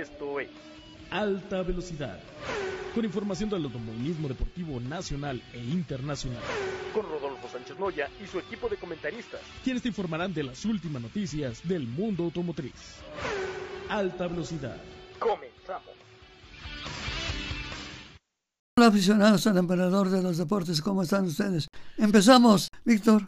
Esto es Alta Velocidad, con información del automovilismo deportivo nacional e internacional, con Rodolfo Sánchez Moya y su equipo de comentaristas, quienes te informarán de las últimas noticias del mundo automotriz. Alta Velocidad. Comenzamos. Hola aficionados al emperador de los deportes, ¿cómo están ustedes? Empezamos, Víctor.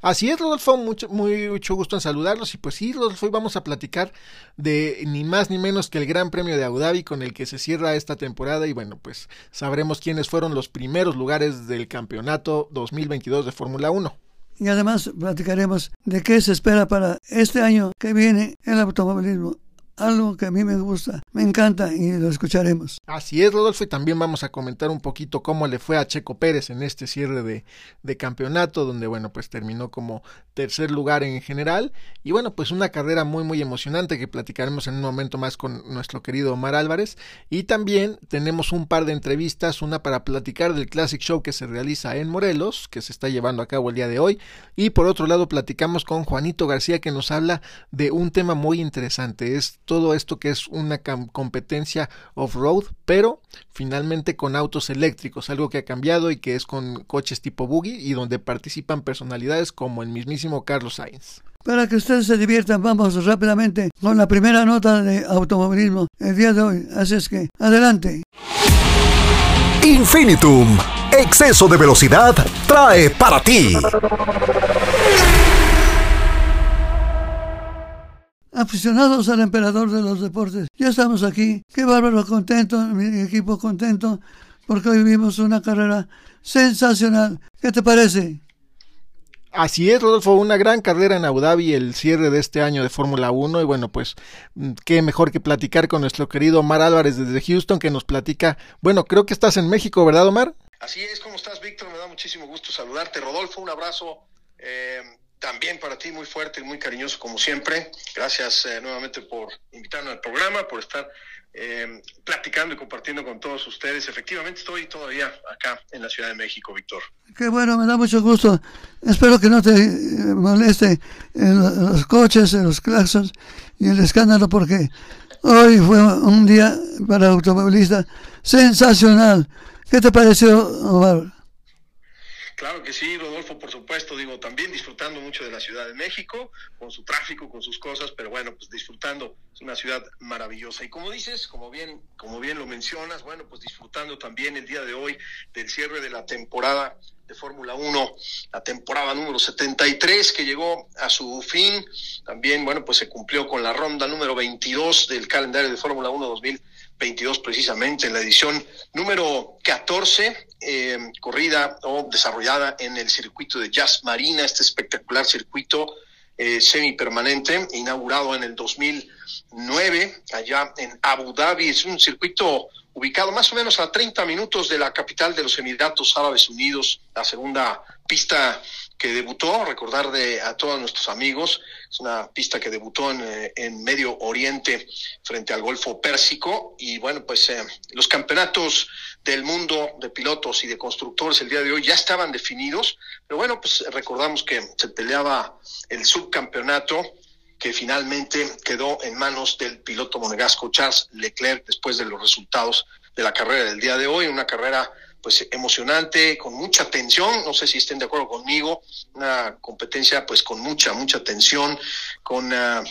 Así es, Rodolfo, mucho, muy mucho gusto en saludarlos. Y pues sí, Rodolfo, hoy vamos a platicar de ni más ni menos que el Gran Premio de Abu Dhabi con el que se cierra esta temporada. Y bueno, pues sabremos quiénes fueron los primeros lugares del campeonato 2022 de Fórmula 1. Y además platicaremos de qué se espera para este año que viene el automovilismo algo que a mí me gusta, me encanta y lo escucharemos. Así es, Rodolfo, y también vamos a comentar un poquito cómo le fue a Checo Pérez en este cierre de, de campeonato, donde, bueno, pues terminó como tercer lugar en general. Y bueno, pues una carrera muy, muy emocionante que platicaremos en un momento más con nuestro querido Omar Álvarez. Y también tenemos un par de entrevistas, una para platicar del Classic Show que se realiza en Morelos, que se está llevando a cabo el día de hoy. Y por otro lado, platicamos con Juanito García, que nos habla de un tema muy interesante. Es todo esto que es una competencia off-road, pero finalmente con autos eléctricos, algo que ha cambiado y que es con coches tipo buggy y donde participan personalidades como el mismísimo Carlos Sainz. Para que ustedes se diviertan, vamos rápidamente con la primera nota de automovilismo el día de hoy. Así es que, adelante. Infinitum, exceso de velocidad, trae para ti. Aficionados al emperador de los deportes. Ya estamos aquí. Qué bárbaro contento, mi equipo contento, porque hoy vimos una carrera sensacional. ¿Qué te parece? Así es, Rodolfo, una gran carrera en Abu Dhabi, el cierre de este año de Fórmula 1 y bueno, pues mm, qué mejor que platicar con nuestro querido Omar Álvarez desde Houston que nos platica, bueno, creo que estás en México, ¿verdad, Omar? Así es, ¿cómo estás, Víctor? Me da muchísimo gusto saludarte. Rodolfo, un abrazo. Eh, también para ti muy fuerte y muy cariñoso como siempre. Gracias eh, nuevamente por invitarme al programa, por estar eh, platicando y compartiendo con todos ustedes. Efectivamente estoy todavía acá en la Ciudad de México, Víctor. Qué bueno, me da mucho gusto. Espero que no te eh, moleste los coches, los claxons y el escándalo porque hoy fue un día para automovilistas sensacional. ¿Qué te pareció, Omar? Claro que sí, Rodolfo, por supuesto, digo, también disfrutando mucho de la Ciudad de México, con su tráfico, con sus cosas, pero bueno, pues disfrutando, es una ciudad maravillosa. Y como dices, como bien, como bien lo mencionas, bueno, pues disfrutando también el día de hoy del cierre de la temporada de Fórmula 1, la temporada número 73 que llegó a su fin. También, bueno, pues se cumplió con la ronda número 22 del calendario de Fórmula 1 2022 precisamente en la edición número 14 eh, corrida o desarrollada en el circuito de Jazz Marina, este espectacular circuito eh, semipermanente, inaugurado en el 2009, allá en Abu Dhabi. Es un circuito ubicado más o menos a 30 minutos de la capital de los Emiratos Árabes Unidos, la segunda pista que debutó, recordar de a todos nuestros amigos, es una pista que debutó en, eh, Medio Oriente frente al Golfo Pérsico. Y bueno, pues eh, los campeonatos del mundo de pilotos y de constructores el día de hoy ya estaban definidos, pero bueno, pues recordamos que se peleaba el subcampeonato que finalmente quedó en manos del piloto monegasco Charles Leclerc después de los resultados de la carrera del día de hoy, una carrera pues emocionante, con mucha tensión, no sé si estén de acuerdo conmigo, una competencia pues con mucha, mucha tensión, con uh,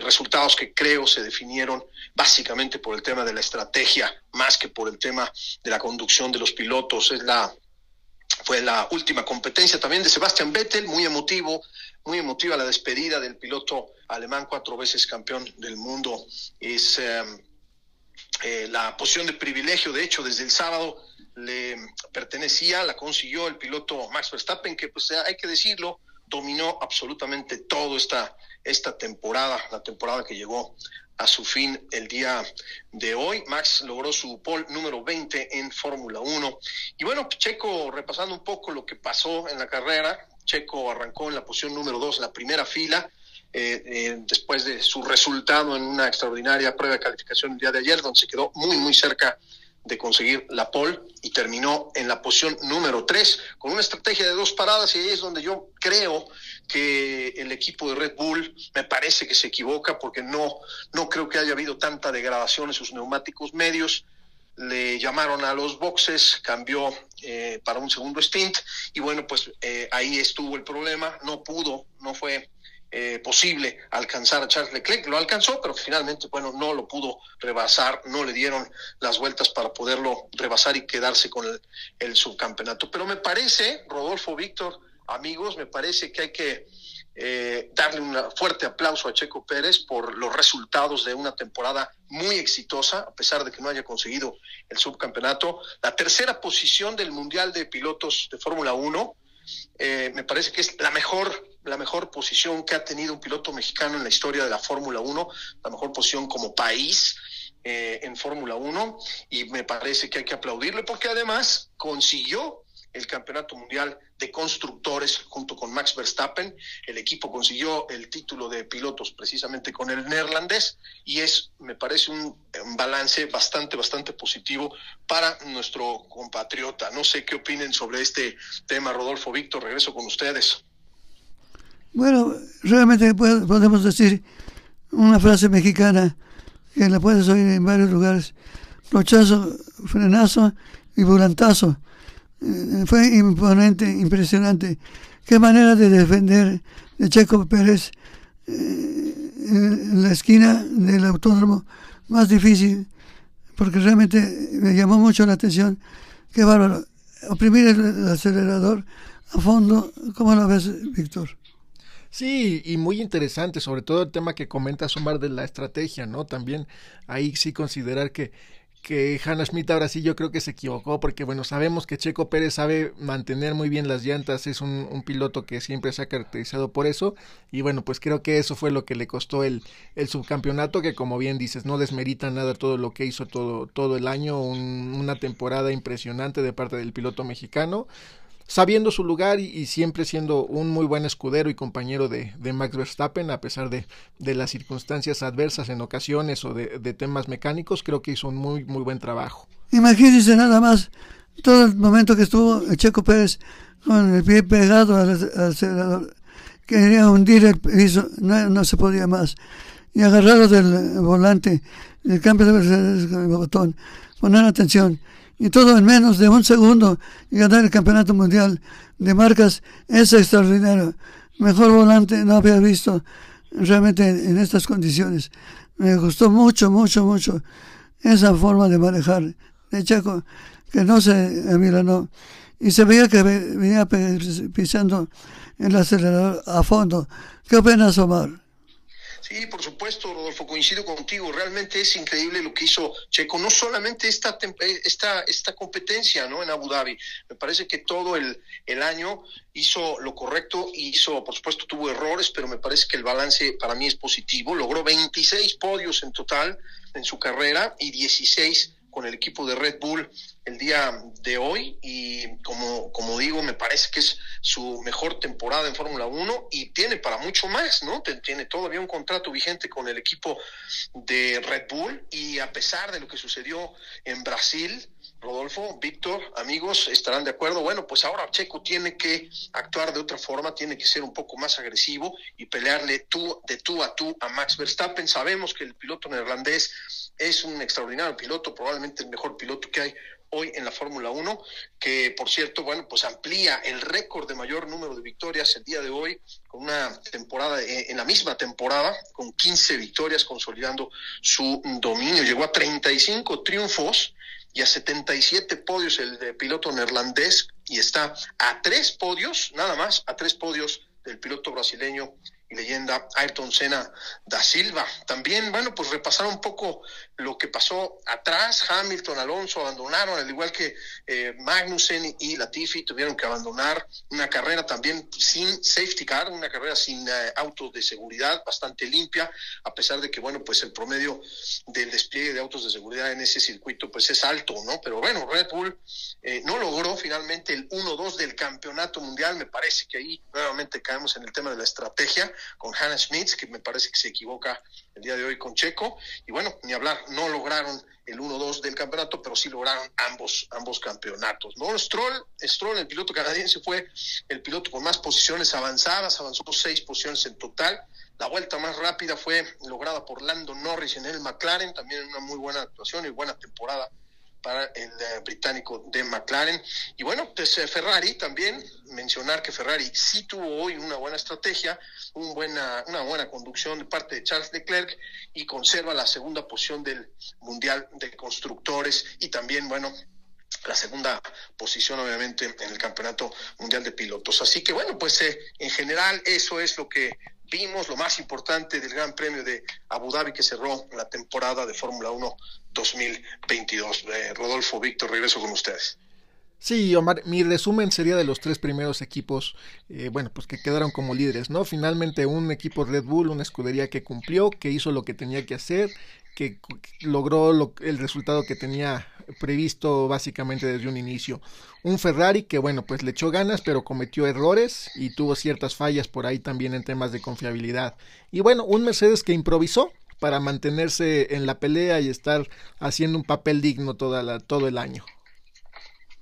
resultados que creo se definieron básicamente por el tema de la estrategia, más que por el tema de la conducción de los pilotos. Es la fue la última competencia también de Sebastian Vettel, muy emotivo, muy emotiva la despedida del piloto alemán, cuatro veces campeón del mundo. Es eh, eh, la posición de privilegio, de hecho, desde el sábado le pertenecía, la consiguió el piloto Max Verstappen, que pues hay que decirlo, dominó absolutamente todo esta, esta temporada, la temporada que llegó a su fin el día de hoy. Max logró su pole número 20 en Fórmula 1. Y bueno, Checo, repasando un poco lo que pasó en la carrera, Checo arrancó en la posición número 2, la primera fila, eh, eh, después de su resultado en una extraordinaria prueba de calificación el día de ayer, donde se quedó muy, muy cerca de conseguir la pole y terminó en la posición número 3 con una estrategia de dos paradas y ahí es donde yo creo que el equipo de Red Bull me parece que se equivoca porque no, no creo que haya habido tanta degradación en sus neumáticos medios. Le llamaron a los boxes, cambió eh, para un segundo stint y bueno, pues eh, ahí estuvo el problema, no pudo, no fue eh, posible alcanzar a Charles Leclerc, lo alcanzó, pero finalmente, bueno, no lo pudo rebasar, no le dieron las vueltas para poderlo rebasar y quedarse con el, el subcampeonato. Pero me parece, Rodolfo Víctor, amigos, me parece que hay que eh, darle un fuerte aplauso a Checo Pérez por los resultados de una temporada muy exitosa, a pesar de que no haya conseguido el subcampeonato. La tercera posición del Mundial de Pilotos de Fórmula 1, eh, me parece que es la mejor, la mejor posición que ha tenido un piloto mexicano en la historia de la Fórmula 1, la mejor posición como país. Eh, en Fórmula 1 y me parece que hay que aplaudirle porque además consiguió el Campeonato Mundial de Constructores junto con Max Verstappen. El equipo consiguió el título de pilotos precisamente con el neerlandés y es, me parece, un, balance bastante, bastante positivo para nuestro compatriota. No sé qué opinen sobre este tema, Rodolfo Víctor. Regreso con ustedes. Bueno, realmente podemos decir una frase mexicana que la puedes oír en varios lugares. Rochazo, frenazo y volantazo. Eh, fue imponente, impresionante. Qué manera de defender de Checo Pérez eh, en la esquina del autódromo más difícil, porque realmente me llamó mucho la atención. Qué bárbaro. Oprimir el, acelerador a fondo, ¿cómo lo ves, Víctor? Sí, y muy interesante, sobre todo el tema que comenta Sumar de la estrategia, ¿no? También ahí sí considerar que que Hannah Schmidt ahora sí yo creo que se equivocó porque bueno sabemos que Checo Pérez sabe mantener muy bien las llantas es un, piloto que siempre se ha caracterizado por eso y bueno pues creo que eso fue lo que le costó el, el subcampeonato que como bien dices no desmerita nada todo lo que hizo todo, todo el año un, una temporada impresionante de parte del piloto mexicano sabiendo su lugar y, siempre siendo un muy buen escudero y compañero de, Max Verstappen, a pesar de, las circunstancias adversas en ocasiones o de, temas mecánicos, creo que hizo un muy, muy buen trabajo. Imagínense nada más todo el momento que estuvo Checo Pérez con el pie pegado al, acelerador, quería hundir el piso, no, no, se podía más, y agarrarlo del volante, del cambio de el botón, poner atención y todo en menos de un segundo y ganar el campeonato mundial de marcas es extraordinario. Mejor volante no había visto realmente en estas condiciones. Me gustó mucho, mucho, mucho esa forma de manejar de Chaco, que no se amilanó. Y se veía que venía pisando el acelerador a fondo. ¿Qué opinas, Omar? Sí, por supuesto, Rodolfo, coincido contigo. Realmente es increíble lo que hizo Checo. No solamente esta, esta, esta competencia ¿no? en Abu Dhabi. Me parece que todo el, el año hizo lo correcto, hizo, por supuesto, tuvo errores, pero me parece que el balance para mí es positivo. Logró 26 podios en total en su carrera y 16 con el equipo de Red Bull el día de hoy y como, como digo, me parece que es su mejor temporada en Fórmula 1 y tiene para mucho más, ¿no? Tiene todavía un contrato vigente con el equipo de Red Bull y a pesar de lo que sucedió en Brasil, Rodolfo, Víctor, amigos, estarán de acuerdo. Bueno, pues ahora Checo tiene que actuar de otra forma, tiene que ser un poco más agresivo y pelearle tú, de tú a tú a Max Verstappen. Sabemos que el piloto neerlandés es un extraordinario piloto, probablemente el mejor piloto que hay hoy en la Fórmula 1, que por cierto, bueno, pues amplía el récord de mayor número de victorias el día de hoy, con una temporada, eh, en la misma temporada, con 15 victorias, consolidando su dominio. Llegó a 35 triunfos y a 77 podios el piloto neerlandés y está a tres podios, nada más, a tres podios del piloto brasileño y leyenda Ayrton Senna da Silva. También, bueno, pues repasar un poco lo que pasó atrás. Hamilton, Alonso abandonaron, al igual que eh, Magnussen y Latifi tuvieron que abandonar una carrera también sin safety car, una carrera sin eh, autos de seguridad, bastante limpia, a pesar de que, bueno, pues el promedio del despliegue de autos de seguridad en ese circuito pues es alto, ¿no? Pero bueno, Red Bull eh, no logró finalmente el 1-2 del campeonato mundial, me parece que ahí nuevamente caemos en el tema de la estrategia con Hannah Schmitz, que me parece que se equivoca el día de hoy con Checo. Y bueno, ni hablar, no lograron el 1-2 del campeonato, pero sí lograron ambos, ambos campeonatos. ¿no? Stroll, Stroll, el piloto canadiense, fue el piloto con más posiciones avanzadas, avanzó seis posiciones en total. La vuelta más rápida fue lograda por Lando Norris en el McLaren, también una muy buena actuación y buena temporada para el eh, británico de McLaren. Y bueno, pues eh, Ferrari también, mencionar que Ferrari sí tuvo hoy una buena estrategia, un buena, una buena conducción de parte de Charles Leclerc y conserva la segunda posición del Mundial de Constructores y también, bueno, la segunda posición obviamente en el Campeonato Mundial de Pilotos. Así que bueno, pues eh, en general eso es lo que vimos, lo más importante del Gran Premio de Abu Dhabi que cerró la temporada de Fórmula 1 2022. Eh, Rodolfo, Víctor, regreso con ustedes. Sí, Omar, mi resumen sería de los tres primeros equipos, eh, bueno, pues que quedaron como líderes, ¿no? Finalmente un equipo Red Bull, una escudería que cumplió, que hizo lo que tenía que hacer, que logró el resultado que tenía previsto básicamente desde un inicio. Un Ferrari que, bueno, pues le echó ganas, pero cometió errores y tuvo ciertas fallas por ahí también en temas de confiabilidad. Y bueno, un Mercedes que improvisó, para mantenerse en la pelea y estar haciendo un papel digno toda la, todo el año.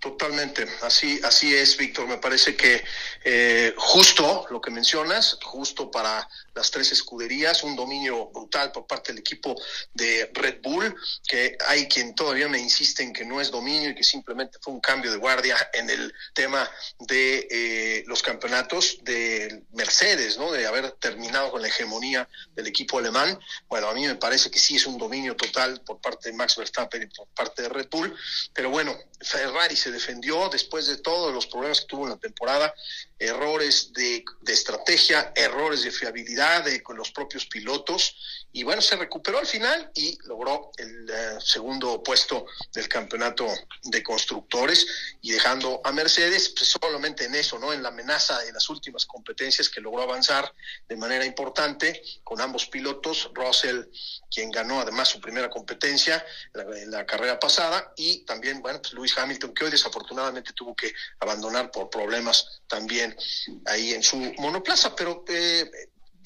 Totalmente, así, así es, Víctor. Me parece que eh, justo lo que mencionas, justo para las tres escuderías, un dominio brutal por parte del equipo de Red Bull, que hay quien todavía me insiste en que no es dominio y que simplemente fue un cambio de guardia en el tema de eh, los campeonatos de Mercedes, ¿no? De haber terminado con la hegemonía del equipo alemán. Bueno, a mí me parece que sí es un dominio total por parte de Max Verstappen y por parte de Red Bull, pero bueno, Ferrari se defendió después de todos los problemas que tuvo en la temporada, errores de, estrategia, errores de fiabilidad de, con los propios pilotos, y bueno, se recuperó al final y logró el eh, segundo puesto del campeonato de constructores y dejando a Mercedes pues, solamente en eso, ¿no? En la amenaza de las últimas competencias que logró avanzar de manera importante con ambos pilotos, Russell, quien ganó además su primera competencia en la, carrera pasada, y también, bueno, pues Lewis Hamilton, que hoy desafortunadamente tuvo que abandonar por problemas también ahí en su monoplaza, pero eh,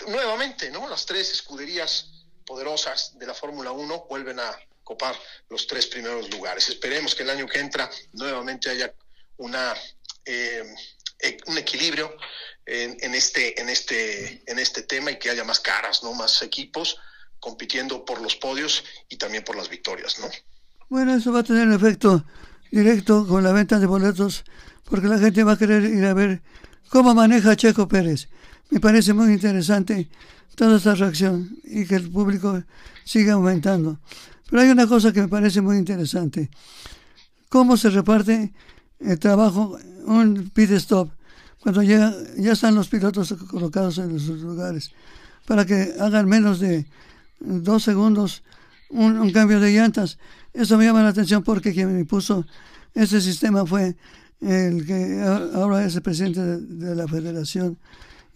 nuevamente, ¿no? Las tres escuderías poderosas de la Fórmula 1 vuelven a copar los tres primeros lugares. Esperemos que el año que entra nuevamente haya una eh, e, un equilibrio en, este en este en este tema y que haya más caras, no más equipos compitiendo por los podios y también por las victorias, ¿no? Bueno, eso va a tener efecto directo con la venta de boletos porque la gente va a querer ir a ver cómo maneja Checo Pérez. Me parece muy interesante toda esta reacción y que el público siga aumentando. Pero hay una cosa que me parece muy interesante. Cómo se reparte el trabajo, un pit stop, cuando ya, ya están los pilotos colocados en sus lugares, para que hagan menos de dos segundos un, cambio de llantas. Eso me llama la atención porque quien me puso ese sistema fue el que ahora es el presidente de la Federación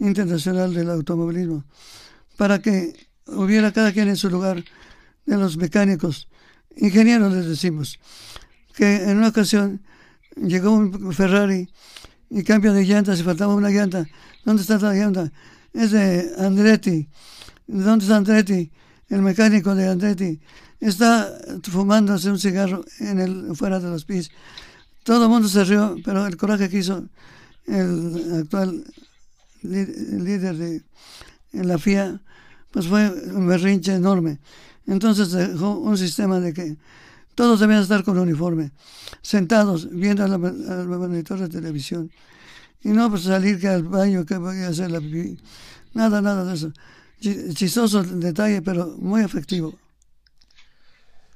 Internacional del Automovilismo para que hubiera cada quien en su lugar de los mecánicos, ingenieros les decimos, que en una ocasión llegó un Ferrari y cambio de llantas y faltaba una llanta. ¿Dónde está la llanta? Es de Andretti. ¿Dónde está Andretti? El mecánico de Andretti está fumándose un cigarro en el, fuera de los pies. Todo el mundo se rió, pero el coraje que hizo el actual líder de la FIA, pues fue un berrinche enorme. Entonces dejó un sistema de que todos debían estar con uniforme, sentados viendo al monitor de televisión. Y no pues salir que al baño, que voy a hacer la pipí. Nada, nada de eso. Chistoso detalle, pero muy efectivo.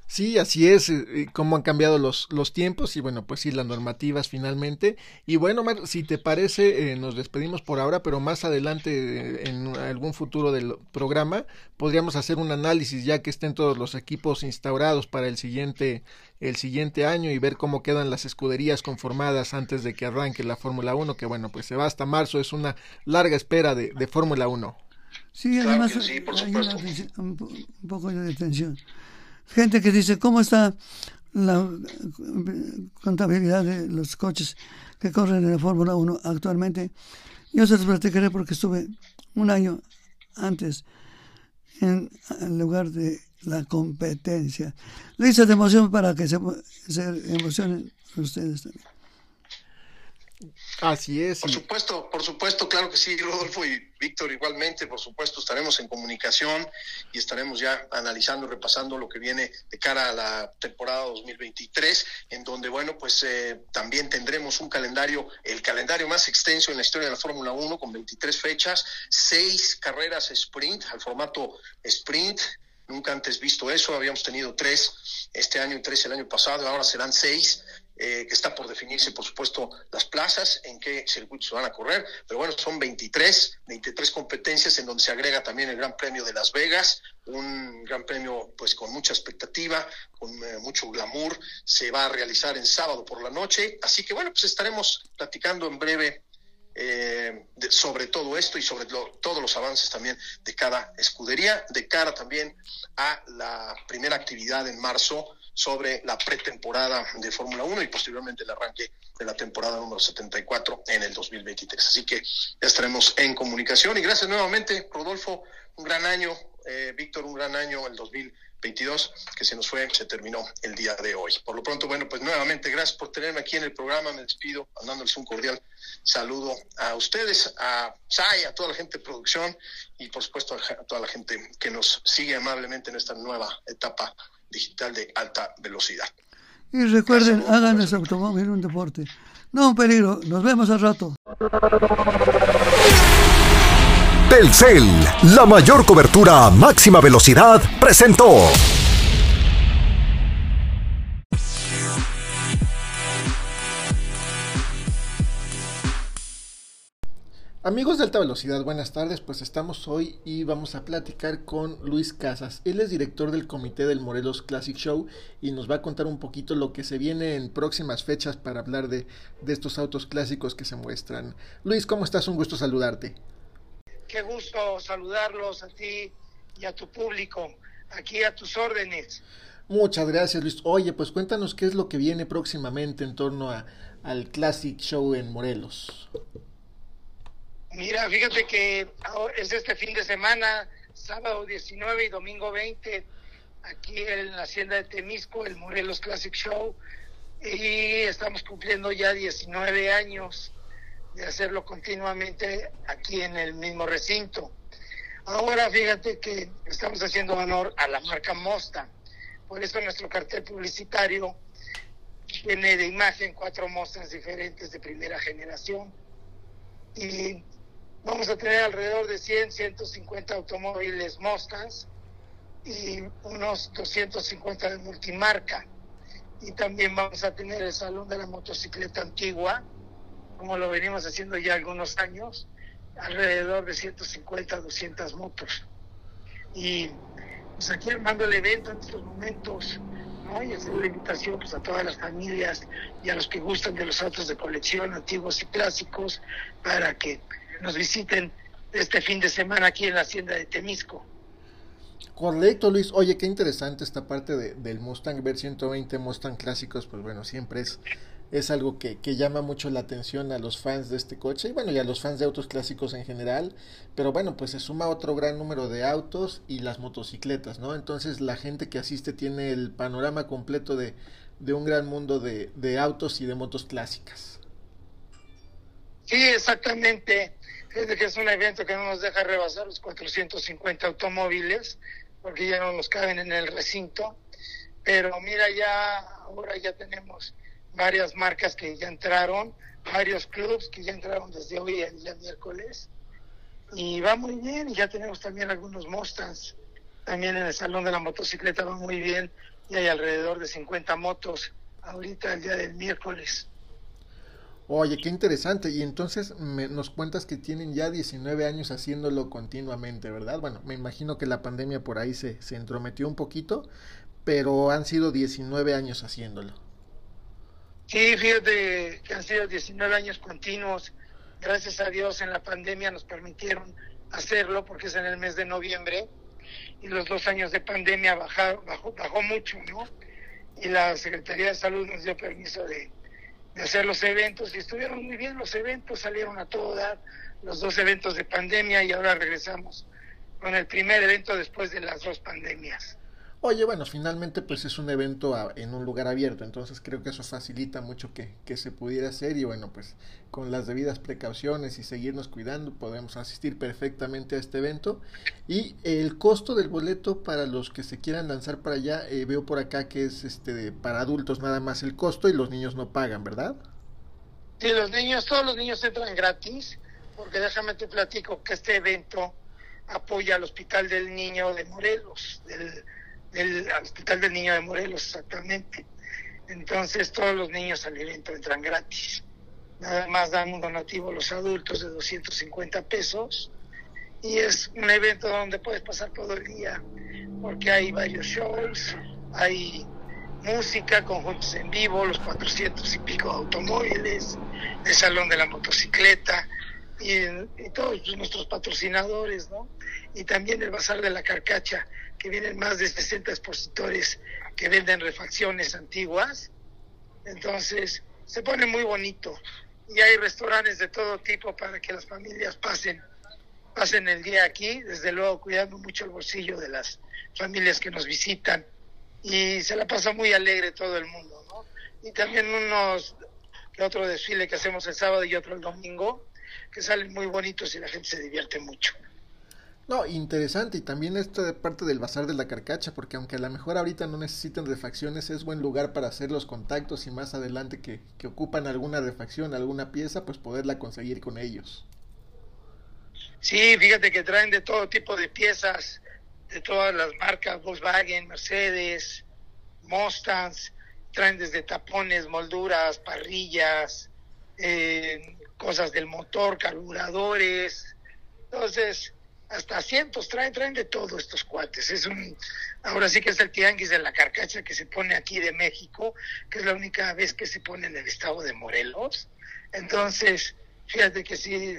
Sí, así es, eh, eh, cómo han cambiado los, los tiempos y bueno, pues sí, las normativas finalmente. Y bueno, si te parece, eh, nos despedimos por ahora, pero más adelante, en algún futuro del programa, podríamos hacer un análisis ya que estén todos los equipos instaurados para el siguiente, el siguiente año y ver cómo quedan las escuderías conformadas antes de que arranque la Fórmula 1, que bueno, pues se va hasta marzo, es una larga espera de, de Fórmula 1. Sí, además un, poco de detención gente que dice, ¿cómo está la contabilidad de los coches que corren en la Fórmula 1 actualmente? Yo se los platicaré porque estuve un año antes en, lugar de la competencia. Le hice de emoción para que se, se emocionen ustedes también. Así es. Por supuesto, por supuesto, claro que sí, Rodolfo y Víctor igualmente, por supuesto, estaremos en comunicación y estaremos ya analizando, repasando lo que viene de cara a la temporada 2023, en donde, bueno, pues eh, también tendremos un calendario, el calendario más extenso en la historia de la Fórmula 1, con 23 fechas, seis carreras sprint, al formato sprint, nunca antes visto eso, habíamos tenido tres este año y tres el año pasado, ahora serán seis eh, que está por definirse, por supuesto, las plazas, en qué circuitos van a correr, pero bueno, son 23, 23 competencias en donde se agrega también el Gran Premio de Las Vegas, un gran premio pues con mucha expectativa, con eh, mucho glamour, se va a realizar en sábado por la noche, así que bueno, pues estaremos platicando en breve eh, sobre todo esto y sobre todos los avances también de cada escudería, de cara también a la primera actividad en marzo sobre la pretemporada de Fórmula 1 y posteriormente el arranque de la temporada número 74 en el 2023. Así que ya estaremos en comunicación y gracias nuevamente, Rodolfo, un gran año, eh, Víctor, un gran año el 2022 que se nos fue, se terminó el día de hoy. Por lo pronto, bueno, pues nuevamente gracias por tenerme aquí en el programa, me despido mandándoles un cordial saludo a ustedes, a SAI, a toda la gente de producción y por supuesto a toda la gente que nos sigue amablemente en esta nueva etapa digital de alta velocidad. Y recuerden, hagan ese automóvil un deporte. No un peligro. Nos vemos al rato. Telcel, la mayor cobertura a máxima velocidad, presentó. Amigos de alta velocidad, buenas tardes. Pues estamos hoy y vamos a platicar con Luis Casas. Él es director del comité del Morelos Classic Show y nos va a contar un poquito lo que se viene en próximas fechas para hablar de, de estos autos clásicos que se muestran. Luis, ¿cómo estás? Un gusto saludarte. Qué gusto saludarlos a ti y a tu público. Aquí a tus órdenes. Muchas gracias, Luis. Oye, pues cuéntanos qué es lo que viene próximamente en torno a, al Classic Show en Morelos. Mira, fíjate que es este fin de semana, sábado 19 y domingo 20, aquí en la hacienda de Temisco, el Morelos Classic Show, y estamos cumpliendo ya 19 años de hacerlo continuamente aquí en el mismo recinto. Ahora fíjate que estamos haciendo honor a la marca Mosta, por eso nuestro cartel publicitario tiene de imagen cuatro Mostas diferentes de primera generación. Y Vamos a tener alrededor de 100, 150 automóviles Mustangs y unos 250 de multimarca. Y también vamos a tener el Salón de la Motocicleta Antigua, como lo venimos haciendo ya algunos años, alrededor de 150, 200 motos. Y pues aquí armando el evento en estos momentos, ¿no? y hacer la invitación pues, a todas las familias y a los que gustan de los autos de colección antiguos y clásicos para que nos visiten este fin de semana aquí en la hacienda de Temisco. Correcto, Luis. Oye, qué interesante esta parte de, del Mustang ver 120 Mustang clásicos, pues bueno, siempre es, es algo que, que, llama mucho la atención a los fans de este coche y bueno, y a los fans de autos clásicos en general, pero bueno, pues se suma otro gran número de autos y las motocicletas, ¿no? Entonces la gente que asiste tiene el panorama completo de, de un gran mundo de, de autos y de motos clásicas. Sí, exactamente. Es que es un evento que no nos deja rebasar los 450 automóviles, porque ya no nos caben en el recinto. Pero mira, ya ahora ya tenemos varias marcas que ya entraron, varios clubs que ya entraron desde hoy el día miércoles. Y va muy bien, y ya tenemos también algunos Mustangs. También en el Salón de la Motocicleta va muy bien, y hay alrededor de 50 motos ahorita el día del miércoles. Oye, qué interesante. Y entonces me, nos cuentas que tienen ya 19 años haciéndolo continuamente, ¿verdad? Bueno, me imagino que la pandemia por ahí se, se entrometió un poquito, pero han sido 19 años haciéndolo. Sí, fíjate que han sido 19 años continuos. Gracias a Dios en la pandemia nos permitieron hacerlo porque es en el mes de noviembre y los dos años de pandemia bajó, bajó, bajó mucho, ¿no? Y la Secretaría de Salud nos dio permiso de, de hacer los eventos y estuvieron muy bien los eventos, salieron a todo dar los dos eventos de pandemia y ahora regresamos con el primer evento después de las dos pandemias. Oye, bueno, finalmente pues es un evento en un lugar abierto, entonces creo que eso facilita mucho que, que, se pudiera hacer y bueno, pues con las debidas precauciones y seguirnos cuidando podemos asistir perfectamente a este evento. Y el costo del boleto para los que se quieran lanzar para allá, eh, veo por acá que es este para adultos nada más el costo y los niños no pagan, ¿verdad? Sí, los niños, todos los niños entran gratis, porque déjame te platico que este evento apoya al Hospital del Niño de Morelos, del del Hospital del Niño de Morelos, exactamente. Entonces todos los niños al evento entran gratis. Nada más dan un donativo a los adultos de 250 pesos y es un evento donde puedes pasar todo el día porque hay varios shows, hay música, conjuntos en vivo, los 400 y pico automóviles, el salón de la motocicleta y, todos nuestros patrocinadores, ¿no? Y también el bazar de la carcacha, que vienen más de 60 expositores que venden refacciones antiguas. Entonces, se pone muy bonito. Y hay restaurantes de todo tipo para que las familias pasen, pasen el día aquí, desde luego cuidando mucho el bolsillo de las familias que nos visitan. Y se la pasa muy alegre todo el mundo, ¿no? Y también unos, otro desfile que hacemos el sábado y otro el domingo, que salen muy bonitos y la gente se divierte mucho. No, interesante. Y también esta parte del bazar de la carcacha, porque aunque a lo mejor ahorita no necesiten refacciones, es buen lugar para hacer los contactos y más adelante que, que ocupan alguna refacción, alguna pieza, pues poderla conseguir con ellos. Sí, fíjate que traen de todo tipo de piezas, de todas las marcas, Volkswagen, Mercedes, Mustangs, traen desde tapones, molduras, parrillas, cosas del motor, carburadores. Entonces, hasta asientos, traen, traen de todo estos cuates. Es un, ahora sí que es el tianguis de la carcacha que se pone aquí de México, que es la única vez que se pone en el estado de Morelos. Entonces, fíjate que sí,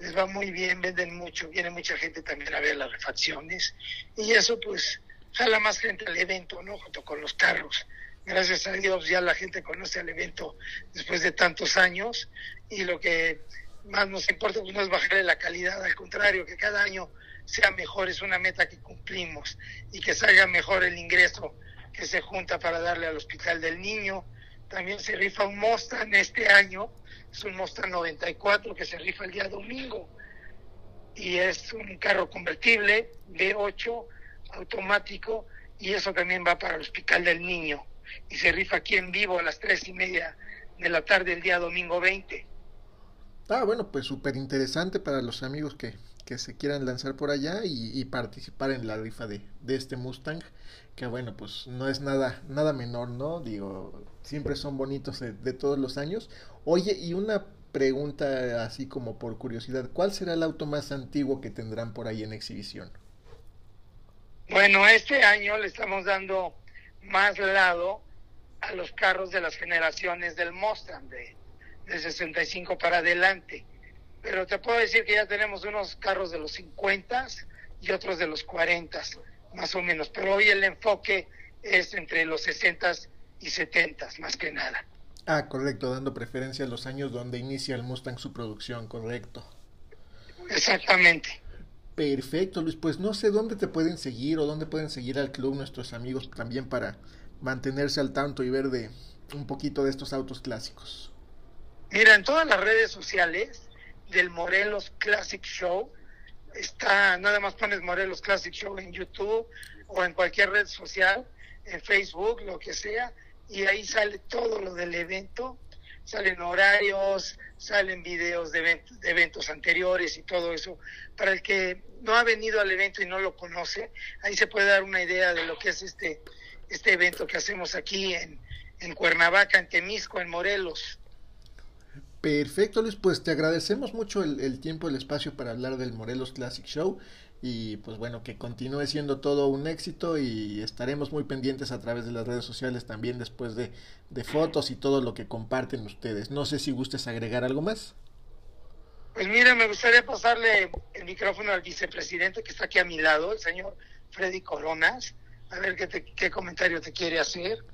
les va muy bien, venden mucho, viene mucha gente también a ver las refacciones y eso pues jala más gente al evento, ¿no? Junto con los carros. Gracias a Dios ya la gente conoce al evento después de tantos años y lo que más nos importa pues, no es bajarle la calidad, al contrario, que cada año sea mejor, es una meta que cumplimos y que salga mejor el ingreso que se junta para darle al Hospital del Niño. También se rifa un Mustang este año, es un Mustang 94 que se rifa el día domingo y es un carro convertible de 8 automático y eso también va para el Hospital del Niño y se rifa aquí en vivo a las tres y media de la tarde el día domingo 20. Ah, bueno, pues súper interesante para los amigos que, que, se quieran lanzar por allá y, participar en la rifa de, de, este Mustang, que bueno, pues no es nada, nada menor, ¿no? Digo, siempre son bonitos de, de todos los años. Oye, y una pregunta así como por curiosidad, ¿cuál será el auto más antiguo que tendrán por ahí en exhibición? Bueno, este año le estamos dando más lado a los carros de las generaciones del Mustang, de, de 65 para adelante. Pero te puedo decir que ya tenemos unos carros de los 50 y otros de los 40, más o menos. Pero hoy el enfoque es entre los 60 y 70, más que nada. Ah, correcto, dando preferencia a los años donde inicia el Mustang su producción, correcto. Exactamente. Perfecto, Luis. Pues no sé dónde te pueden seguir o dónde pueden seguir al club nuestros amigos también para mantenerse al tanto y ver de un poquito de estos autos clásicos. Mira, en todas las redes sociales del Morelos Classic Show, está, nada más pones Morelos Classic Show en YouTube o en cualquier red social, en Facebook, lo que sea, y ahí sale todo lo del evento, salen horarios, salen videos de, de eventos anteriores y todo eso. Para el que no ha venido al evento y no lo conoce, ahí se puede dar una idea de lo que es este, este evento que hacemos aquí en, en Cuernavaca, en Temisco, en Morelos. Perfecto, Luis, pues te agradecemos mucho el, el, tiempo, el espacio para hablar del Morelos Classic Show y pues bueno, que continúe siendo todo un éxito y estaremos muy pendientes a través de las redes sociales también después de, de fotos y todo lo que comparten ustedes. No sé si gustes agregar algo más. Pues mira, me gustaría pasarle el micrófono al vicepresidente que está aquí a mi lado, el señor Freddy Coronas, a ver qué, te, qué comentario te quiere hacer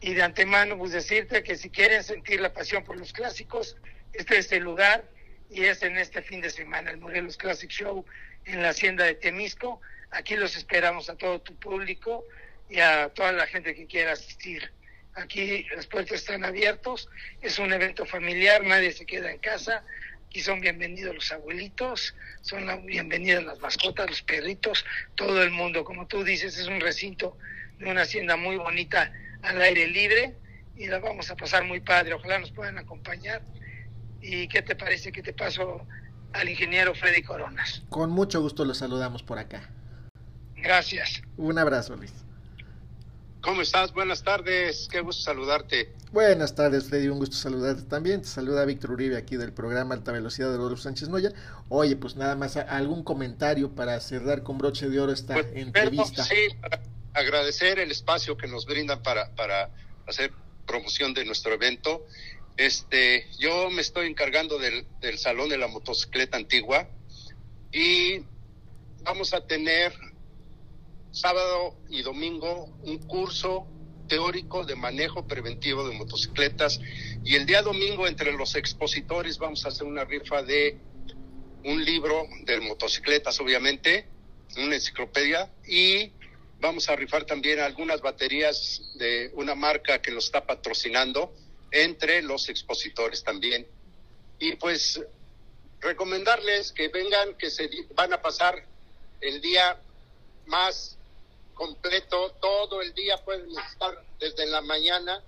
y de antemano pues decirte que si quieren sentir la pasión por los clásicos, este es el lugar y es en este fin de semana, el Morelos Classic Show en la hacienda de Temisco. Aquí los esperamos a todo tu público y a toda la gente que quiera asistir. Aquí las puertas están abiertos, es un evento familiar, nadie se queda en casa. Aquí son bienvenidos los abuelitos, son bienvenidas las mascotas, los perritos, todo el mundo. Como tú dices, es un recinto de una hacienda muy bonita al aire libre y la vamos a pasar muy padre. Ojalá nos puedan acompañar. ¿Y qué te parece que te paso al ingeniero Freddy Coronas? Con mucho gusto los saludamos por acá. Gracias. Un abrazo, Luis. ¿Cómo estás? Buenas tardes, qué gusto saludarte. Buenas tardes, Freddy, un gusto saludarte también. Te saluda Víctor Uribe aquí del programa Alta Velocidad de Rodolfo Sánchez Noya. Oye, pues nada más algún comentario para cerrar con broche de oro esta pues, entrevista. sí, agradecer el espacio que nos brindan para, para hacer promoción de nuestro evento. Este, yo me estoy encargando del, del Salón de la Motocicleta Antigua y vamos a tener sábado y domingo un curso teórico de manejo preventivo de motocicletas y el día domingo entre los expositores vamos a hacer una rifa de un libro de motocicletas obviamente, una enciclopedia y vamos a rifar también algunas baterías de una marca que nos está patrocinando entre los expositores también. Y pues recomendarles que vengan, que se van a pasar el día más completo, todo el día pueden estar desde la mañana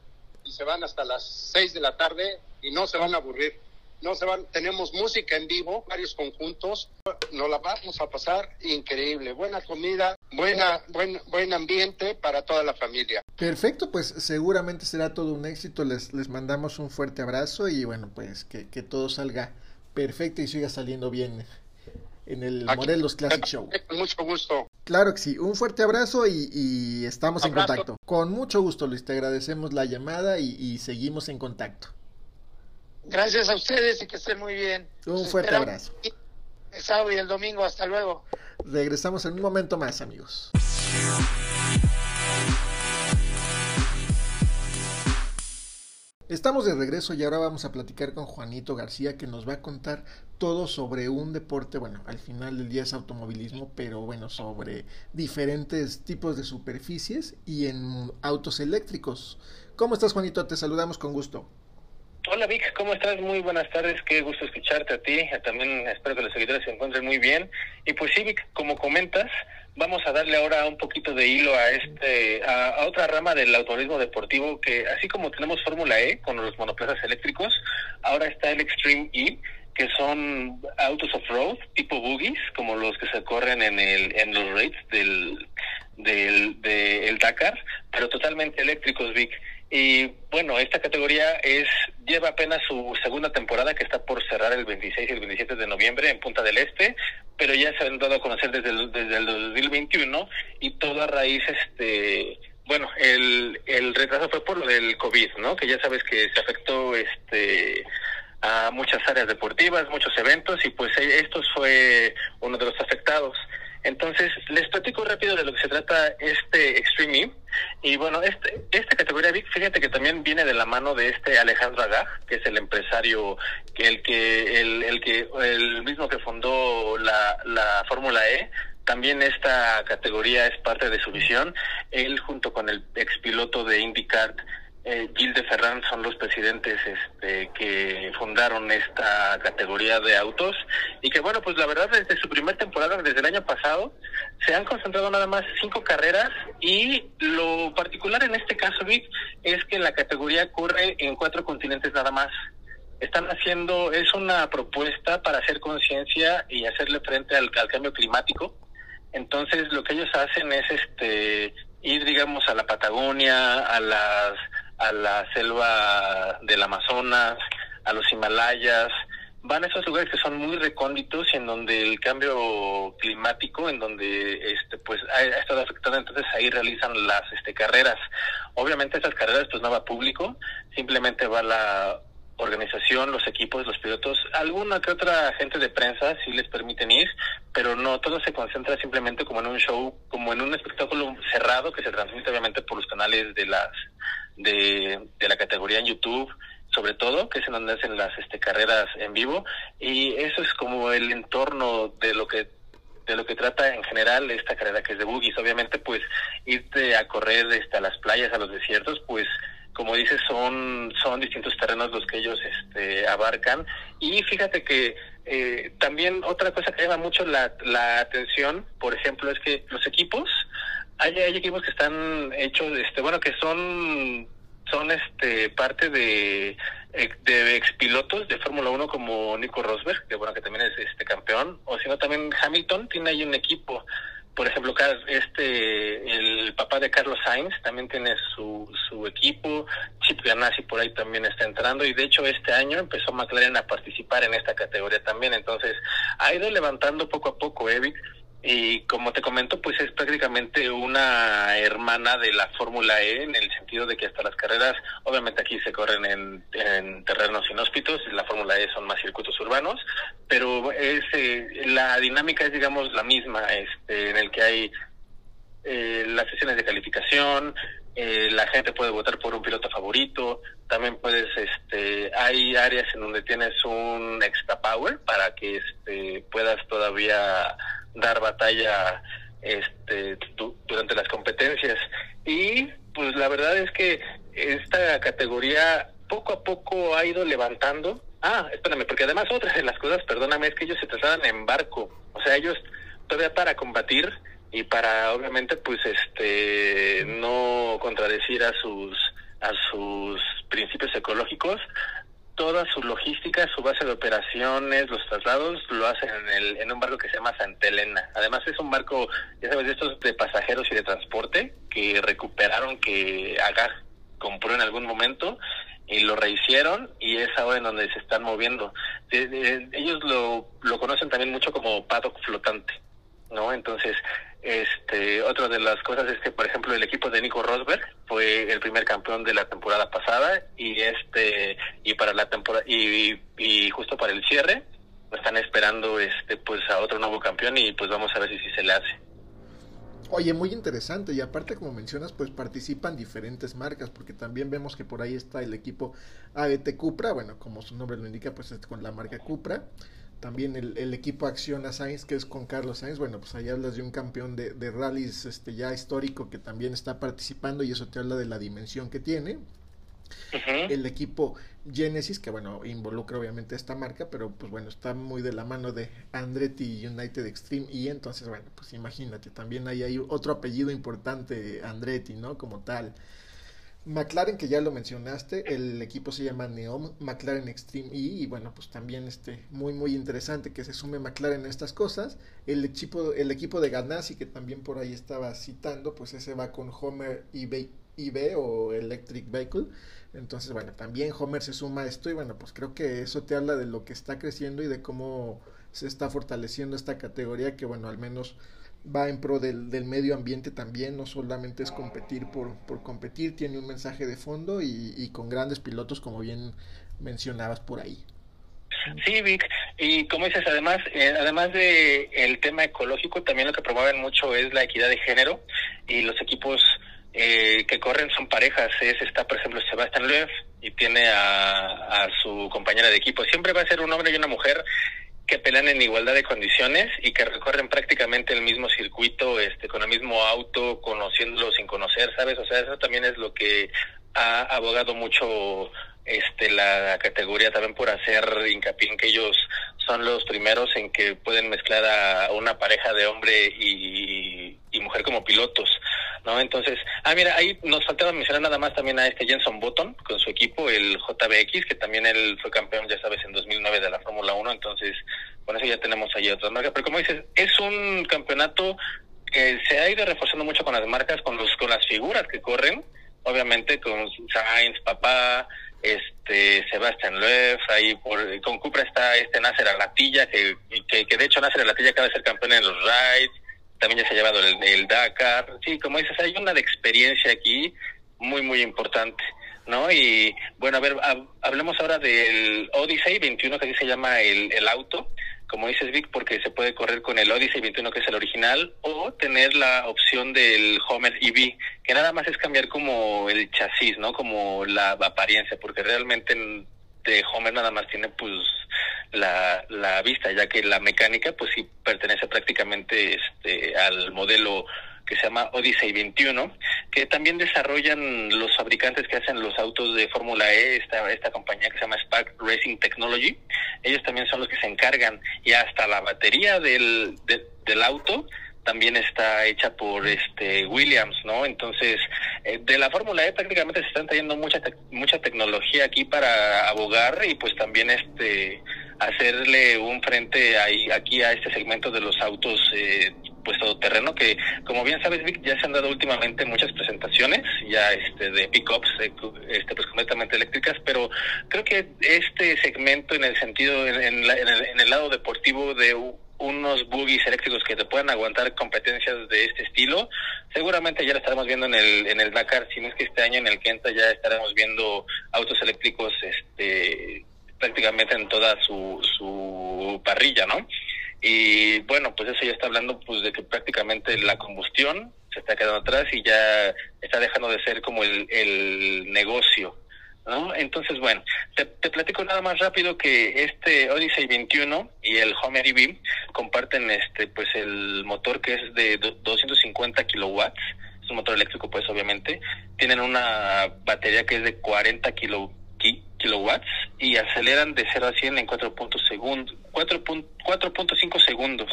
y se van hasta las 6 de la tarde y no se van a aburrir. No se van, tenemos música en vivo, varios conjuntos, nos la vamos a pasar increíble, buena comida, buena, buen, buen ambiente para toda la familia. Perfecto, pues seguramente será todo un éxito, les, les mandamos un fuerte abrazo y bueno, pues que, que todo salga perfecto y siga saliendo bien en el Morelos Classic Show. Con mucho gusto. Claro que sí, un fuerte abrazo y, estamos en contacto. Con mucho gusto, Luis, te agradecemos la llamada y, seguimos en contacto. Gracias a ustedes y que estén muy bien. Un fuerte abrazo. El sábado y el domingo, hasta luego. Regresamos en un momento más, amigos. Estamos de regreso y ahora vamos a platicar con Juanito García que nos va a contar todo sobre un deporte, bueno, al final del día es automovilismo, pero bueno, sobre diferentes tipos de superficies y en autos eléctricos. ¿Cómo estás Juanito? Te saludamos con gusto. Hola Vic, ¿cómo estás? Muy buenas tardes, qué gusto escucharte a ti. También espero que los seguidores se encuentren muy bien. Y pues sí, Vic, como comentas, vamos a darle ahora un poquito de hilo a este a, otra rama del automovilismo deportivo que así como tenemos Fórmula E con los monoplazas eléctricos, ahora está el Extreme E que son autos off-road tipo buggies como los que se corren en el en los rates del del, del Dakar, pero totalmente eléctricos, Vic. Y bueno, esta categoría es lleva apenas su segunda temporada que está por cerrar el 26 y el 27 de noviembre en Punta del Este, pero ya se han dado a conocer desde el, desde el 2021 y todo a raíz, este, bueno, el, el retraso fue por lo del COVID, ¿no? Que ya sabes que se afectó, este, a muchas áreas deportivas, muchos eventos y pues esto fue uno de los afectados. Entonces, les platico rápido de lo que se trata este Extreme. Y bueno, este, esta categoría VIC, fíjate que también viene de la mano de este Alejandro Agag, que es el empresario, que el que, el, el que, el mismo que fundó la, la Fórmula E, también esta categoría es parte de su visión. Él junto con el expiloto de IndyCar eh, Gil de Ferran son los presidentes este, que fundaron esta categoría de autos y que bueno, pues la verdad desde su primera temporada, desde el año pasado, se han concentrado nada más cinco carreras y lo particular en este caso, Vic, es que la categoría corre en cuatro continentes nada más. Están haciendo, es una propuesta para hacer conciencia y hacerle frente al, al cambio climático. Entonces lo que ellos hacen es este ir digamos a la Patagonia, a las a la selva del Amazonas, a los Himalayas, van a esos lugares que son muy recónditos y en donde el cambio climático, en donde este pues ha, estado afectando, entonces ahí realizan las este carreras. Obviamente estas carreras pues no va público, simplemente va la organización, los equipos, los pilotos, alguna que otra gente de prensa sí les permiten ir, pero no, todo se concentra simplemente como en un show, como en un espectáculo cerrado que se transmite obviamente por los canales de las de, de la categoría en YouTube. sobre todo, que es en donde hacen las este, carreras en vivo, y eso es como el entorno de lo que de lo que trata en general esta carrera que es de buggies. Obviamente, pues irte a correr este, a las playas, a los desiertos, pues como dices, son, son distintos terrenos los que ellos este, abarcan. Y fíjate que eh, también otra cosa que llama mucho la, la atención, por ejemplo, es que los equipos, hay, hay equipos que están hechos, este, bueno, que son son este parte de, de expilotos de Fórmula 1 como Nico Rosberg, que bueno que también es este campeón, o si no también Hamilton tiene ahí un equipo. Por ejemplo, este el papá de Carlos Sainz también tiene su, su equipo, Chip Ganassi por ahí también está entrando. Y de hecho este año empezó McLaren a participar en esta categoría también, entonces ha ido levantando poco a poco Evic y como te comento, pues es prácticamente una hermana de la Fórmula E en el sentido de que hasta las carreras, obviamente aquí se corren en, en terrenos inhóspitos, la Fórmula E son más circuitos urbanos, pero es eh, la dinámica es digamos la misma, este, en el que hay eh, las sesiones de calificación, eh, la gente puede votar por un piloto favorito, también puedes, este, hay áreas en donde tienes un extra power para que este, puedas todavía dar batalla este, durante las competencias. Y pues la verdad es que esta categoría poco a poco ha ido levantando. Ah, espérame, porque además otra de las cosas, perdóname, es que ellos se trasladan en barco. O sea, ellos todavía para combatir y para obviamente pues este no contradecir a sus a sus principios ecológicos toda su logística, su base de operaciones, los traslados, lo hacen en, el, en un barco que se llama Santa Elena. Además es un barco, ya sabes, de estos de pasajeros y de transporte que recuperaron, que Agas compró en algún momento y lo rehicieron y es ahora en donde se están moviendo. ellos lo, lo conocen también mucho como paddock flotante, ¿no? Entonces este, otra de las cosas es que, por ejemplo, el equipo de Nico Rosberg fue el primer campeón de la temporada pasada y este y para la temporada y, justo para el cierre están esperando este pues a otro nuevo campeón y pues vamos a ver si, se le hace. Oye, muy interesante y aparte como mencionas pues participan diferentes marcas porque también vemos que por ahí está el equipo ABT Cupra, bueno como su nombre lo indica pues es con la marca Cupra también el, el, equipo Acción a Sainz, que es con Carlos Sainz, bueno, pues ahí hablas de un campeón de, de rallies este, ya histórico que también está participando y eso te habla de la dimensión que tiene. El equipo Genesis, que bueno, involucra obviamente esta marca, pero pues bueno, está muy de la mano de Andretti United Extreme y entonces bueno, pues imagínate, también ahí hay otro apellido importante, Andretti, ¿no? Como tal. McLaren, que ya lo mencionaste, el equipo se llama Neom McLaren Extreme E y bueno, pues también este, muy muy interesante que se sume McLaren a estas cosas. El equipo, el equipo de Ganassi, que también por ahí estaba citando, pues ese va con Homer EV, o Electric Vehicle. Entonces, bueno, también Homer se suma a esto y bueno, pues creo que eso te habla de lo que está creciendo y de cómo se está fortaleciendo esta categoría que bueno, al menos va en pro del, del, medio ambiente también, no solamente es competir por, por competir, tiene un mensaje de fondo y, y, con grandes pilotos como bien mencionabas por ahí. Sí, Vic, y como dices, además, eh, además de el tema ecológico, también lo que promueven mucho es la equidad de género y los equipos eh, que corren son parejas. Es, está, por ejemplo, Sebastián Loeb y tiene a, a su compañera de equipo. Siempre va a ser un hombre y una mujer que pelean en igualdad de condiciones y que recorren prácticamente el mismo circuito, este, con el mismo auto, conociéndolo sin conocer, ¿sabes? O sea, eso también es lo que ha abogado mucho este la categoría también por hacer hincapié en que ellos son los primeros en que pueden mezclar a una pareja de hombre y, y mujer como pilotos. ¿no? Entonces, ah, mira, ahí nos faltaba mencionar nada más también a este Jenson Button con su equipo, el JBX, que también él fue campeón, ya sabes, en 2009 de la Fórmula 1, entonces, con eso ya tenemos ahí otras marcas. Pero como dices, es un campeonato que se ha ido reforzando mucho con las marcas, con los con las figuras que corren, obviamente con Sainz, Papá, este Sebastián Loeb, ahí por, con Cupra está este Nasser Alatilla, que, que, de hecho Nasser Alatilla acaba de ser campeón en los rides, también ya se ha llevado el, Dakar. Sí, como dices, hay una de experiencia aquí muy, muy importante. ¿no? Y bueno, a ver, hablemos ahora del Odyssey 21, que así se llama el, el auto. Como dices Vic, porque se puede correr con el Odyssey 21 que es el original o tener la opción del Homer EV, que nada más es cambiar como el chasis, ¿no? Como la apariencia, porque realmente de Homer nada más tiene pues la, la vista, ya que la mecánica pues sí pertenece prácticamente este al modelo que se llama Odyssey 21, que también desarrollan los fabricantes que hacen los autos de Fórmula E, esta, esta compañía que se llama Spark Racing Technology. Ellos también son los que se encargan y hasta la batería del, del auto también está hecha por este Williams, ¿no? Entonces, eh, de la Fórmula E prácticamente se están trayendo mucha mucha tecnología aquí para abogar y pues también este hacerle un frente ahí aquí a este segmento de los autos eh, pues todoterreno que como bien sabes Vic ya se han dado últimamente muchas presentaciones ya este de pickups eh, este pues completamente eléctricas pero creo que este segmento en el sentido en, en, el, en el lado deportivo de unos buggies eléctricos que te puedan aguantar competencias de este estilo. Seguramente ya lo estaremos viendo en el, en el Dakar, si no es que este año en el Kenta ya estaremos viendo autos eléctricos este, prácticamente en toda su, su parrilla, ¿no? Y bueno, pues eso ya está hablando pues de que prácticamente la combustión se está quedando atrás y ya está dejando de ser como el, el negocio ¿no? Entonces, bueno, te, platico nada más rápido que este Odyssey 21 y el Homer EV comparten este pues el motor que es de 250 kilowatts, es un motor eléctrico pues obviamente, tienen una batería que es de 40 kilo, kilowatts y aceleran de 0 a 100 en 4.5 segundos.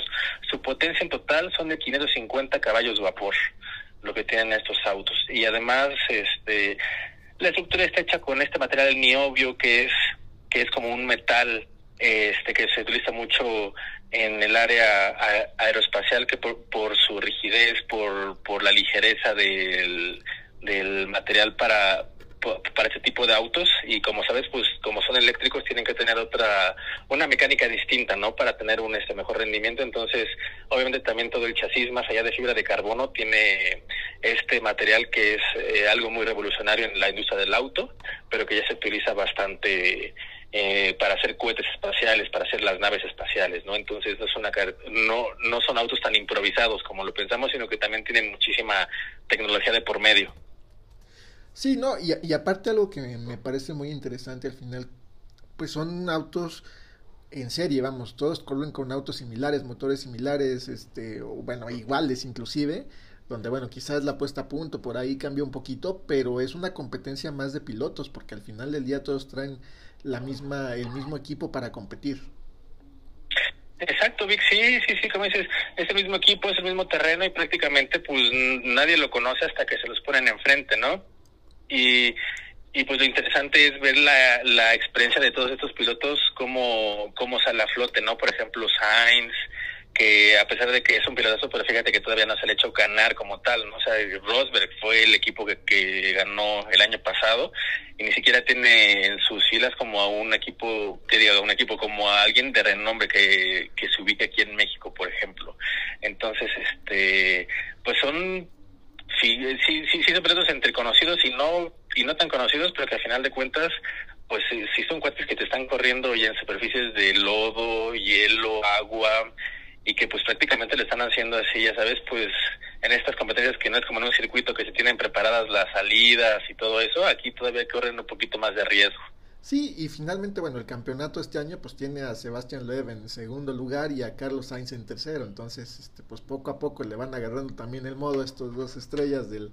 Su potencia en total son de 550 caballos vapor, lo que tienen estos autos. Y además, este la estructura está hecha con este material niobio que es que es como un metal este que se utiliza mucho en el área aeroespacial que por, por su rigidez, por, por la ligereza del, del material para, para este tipo de autos y como sabes pues como son eléctricos tienen que tener otra una mecánica distinta no para tener un este mejor rendimiento entonces obviamente también todo el chasis más allá de fibra de carbono tiene este material que es eh, algo muy revolucionario en la industria del auto pero que ya se utiliza bastante eh, para hacer cohetes espaciales, para hacer las naves espaciales, ¿no? Entonces no, es una, no, no son autos tan improvisados como lo pensamos, sino que también tienen muchísima tecnología de por medio. Sí, no, y, y aparte algo que me parece muy interesante al final, pues son autos en serie, vamos, todos corren con autos similares, motores similares, este, o bueno, iguales inclusive, donde bueno, quizás la puesta a punto por ahí cambia un poquito, pero es una competencia más de pilotos, porque al final del día todos traen la misma, el mismo equipo para competir. Exacto, Vic, sí, sí, sí, como dices, es el mismo equipo, es el mismo terreno y prácticamente pues nadie lo conoce hasta que se los ponen enfrente, ¿no? Y, y pues lo interesante es ver la, la experiencia de todos estos pilotos, cómo, cómo sale a flote, ¿no? Por ejemplo, Sainz, que a pesar de que es un pilotazo, pero fíjate que todavía no se le ha hecho ganar como tal, ¿no? O sea, Rosberg fue el equipo que, que ganó el año pasado y ni siquiera tiene en sus filas como a un equipo, que diga, un equipo como a alguien de renombre que, que se ubique aquí en México, por ejemplo. Entonces, este, pues son sí, sí, sí, sí son pilotos entre conocidos y no, y no tan conocidos, pero que al final de cuentas, pues sí, son cuates que te están corriendo ya en superficies de lodo, hielo, agua, y que pues prácticamente le están haciendo así, ya sabes, pues en estas competencias que no es como en un circuito que se tienen preparadas las salidas y todo eso, aquí todavía corren un poquito más de riesgo. Sí, y finalmente, bueno, el campeonato este año pues tiene a Sebastián Loeb en segundo lugar y a Carlos Sainz en tercero, entonces este, pues poco a poco le van agarrando también el modo a estos dos estrellas del,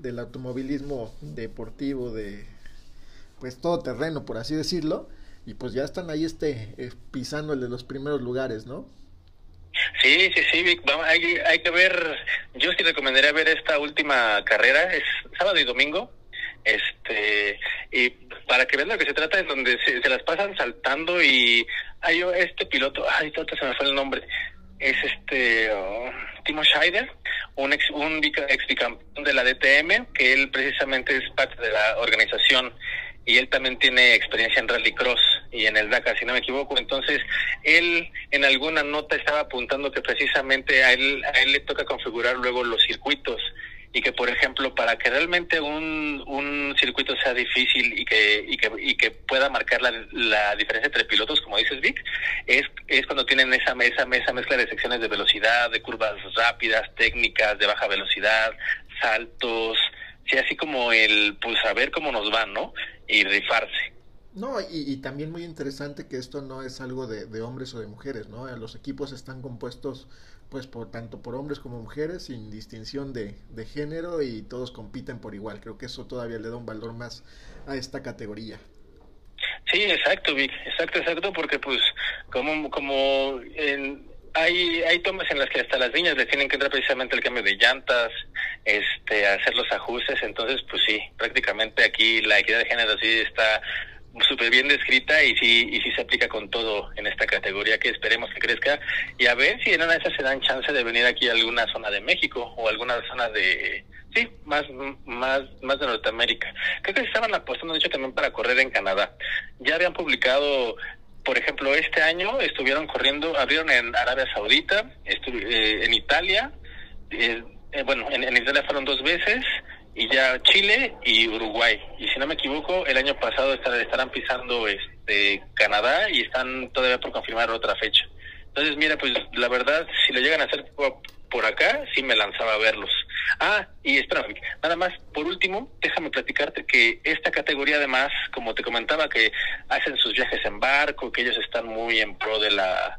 del automovilismo deportivo de pues todo terreno, por así decirlo, y pues ya están ahí este eh, de los primeros lugares, ¿no? Sí, sí, sí, Vic. Hay, hay que ver, yo sí recomendaría ver esta última carrera, es sábado y domingo, este y para que vean lo que se trata en donde se, las pasan saltando y hay este piloto ay todo se me fue el nombre es este oh, Timo Scheider un ex un ex bicampeón de la DTM que él precisamente es parte de la organización y él también tiene experiencia en rallycross y en el Dakar, si no me equivoco. Entonces, él en alguna nota estaba apuntando que precisamente a él, a él le toca configurar luego los circuitos y que por ejemplo para que realmente un, un circuito sea difícil y que, y que, y que pueda marcar la, la diferencia entre pilotos, como dices Vic, es, es cuando tienen esa, esa, esa mezcla de secciones de velocidad, de curvas rápidas, técnicas, de baja velocidad, saltos, sí, así como el pues saber cómo nos van, ¿no? Y rifarse. No, y, y, también muy interesante que esto no es algo de, de, hombres o de mujeres, ¿no? Los equipos están compuestos pues por tanto por hombres como mujeres sin distinción de, de género y todos compiten por igual. Creo que eso todavía le da un valor más a esta categoría. Sí, exacto, Vic, exacto, exacto, porque pues como como en, hay hay tomas en las que hasta las niñas le tienen que entrar precisamente el cambio de llantas, este, hacer los ajustes, entonces pues sí, prácticamente aquí la equidad de género sí está súper bien descrita y sí, y sí se aplica con todo en esta categoría que esperemos que crezca. Y a ver si en una de esas se dan chance de venir aquí a alguna zona de México o alguna zona de sí más más más de Norteamérica. Creo que se estaban apostando de hecho también para correr en Canadá. Ya habían publicado por ejemplo este año estuvieron corriendo abrieron en Arabia Saudita eh, en Italia eh, eh, bueno en, en Italia fueron dos veces y ya Chile y Uruguay. Y si no me equivoco, el año pasado estarán pisando este Canadá y están todavía por confirmar otra fecha. Entonces, mira, pues la verdad, si lo llegan a hacer por, acá, sí me lanzaba a verlos. Ah, y espérame, nada más, por último, déjame platicarte que esta categoría además, como te comentaba, que hacen sus viajes en barco, que ellos están muy en pro de la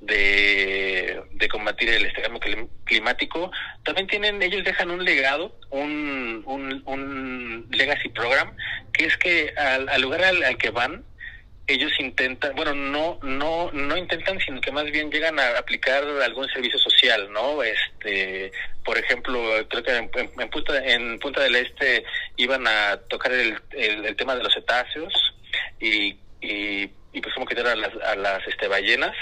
de, de combatir el cambio climático, también tienen, ellos dejan un legado, un, un, un legacy program, que es que al, al lugar al, al, que van, ellos intentan, bueno, no, no, no intentan, sino que más bien llegan a aplicar algún servicio social, ¿no? Este, por ejemplo, creo que en Punta, en Punta del Este iban a tocar el, el, el tema de los cetáceos y, y, y pues como quitar a las, a las este, ballenas,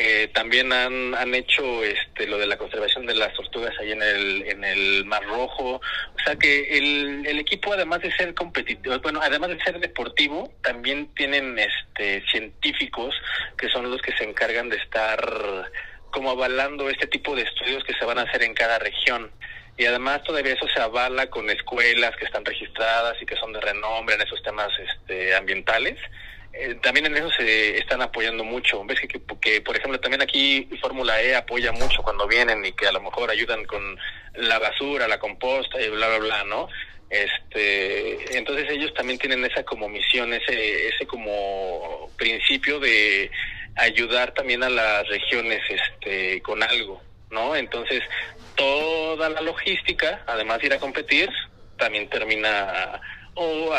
eh, también han, han hecho este lo de la conservación de las tortugas ahí en el en el Mar Rojo. O sea que el, el equipo además de ser competitivo bueno además de ser deportivo también tienen este científicos que son los que se encargan de estar como avalando este tipo de estudios que se van a hacer en cada región. Y además todavía eso se avala con escuelas que están registradas y que son de renombre en esos temas este, ambientales eh, también en eso se están apoyando mucho. Ves que, que, por ejemplo, también aquí Fórmula E apoya mucho cuando vienen y que a lo mejor ayudan con la basura, la composta y bla, bla, bla, ¿no? Este, entonces ellos también tienen esa como misión, ese, ese como principio de ayudar también a las regiones, este, con algo, ¿no? Entonces, toda la logística, además de ir a competir, también termina o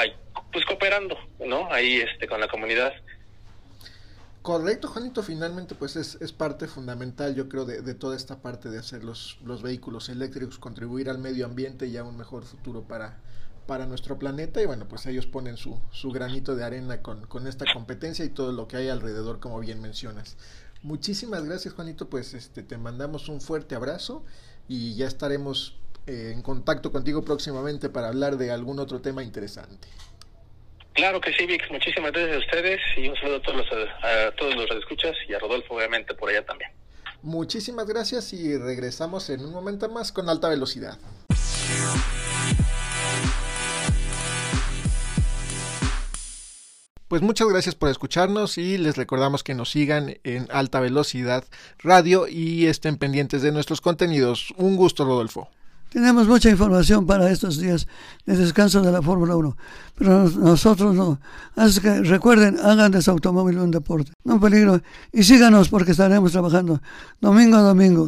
pues cooperando, ¿no? Ahí este con la comunidad. Correcto, Juanito, finalmente pues es, es parte fundamental yo creo de, de, toda esta parte de hacer los, los vehículos eléctricos, contribuir al medio ambiente y a un mejor futuro para, para nuestro planeta y bueno pues ellos ponen su, su granito de arena con, con esta competencia y todo lo que hay alrededor como bien mencionas. Muchísimas gracias Juanito, pues este te mandamos un fuerte abrazo y ya estaremos eh, en contacto contigo próximamente para hablar de algún otro tema interesante. Claro que sí, Vix. Muchísimas gracias a ustedes y un saludo a todos los, a todos los escuchas y a Rodolfo, obviamente, por allá también. Muchísimas gracias y regresamos en un momento más con alta velocidad. Pues muchas gracias por escucharnos y les recordamos que nos sigan en Alta Velocidad Radio y estén pendientes de nuestros contenidos. Un gusto, Rodolfo. Tenemos mucha información para estos días de descanso de la Fórmula 1, pero nosotros no. Así que recuerden, hagan de su automóvil un deporte, no peligro, y síganos porque estaremos trabajando domingo a domingo.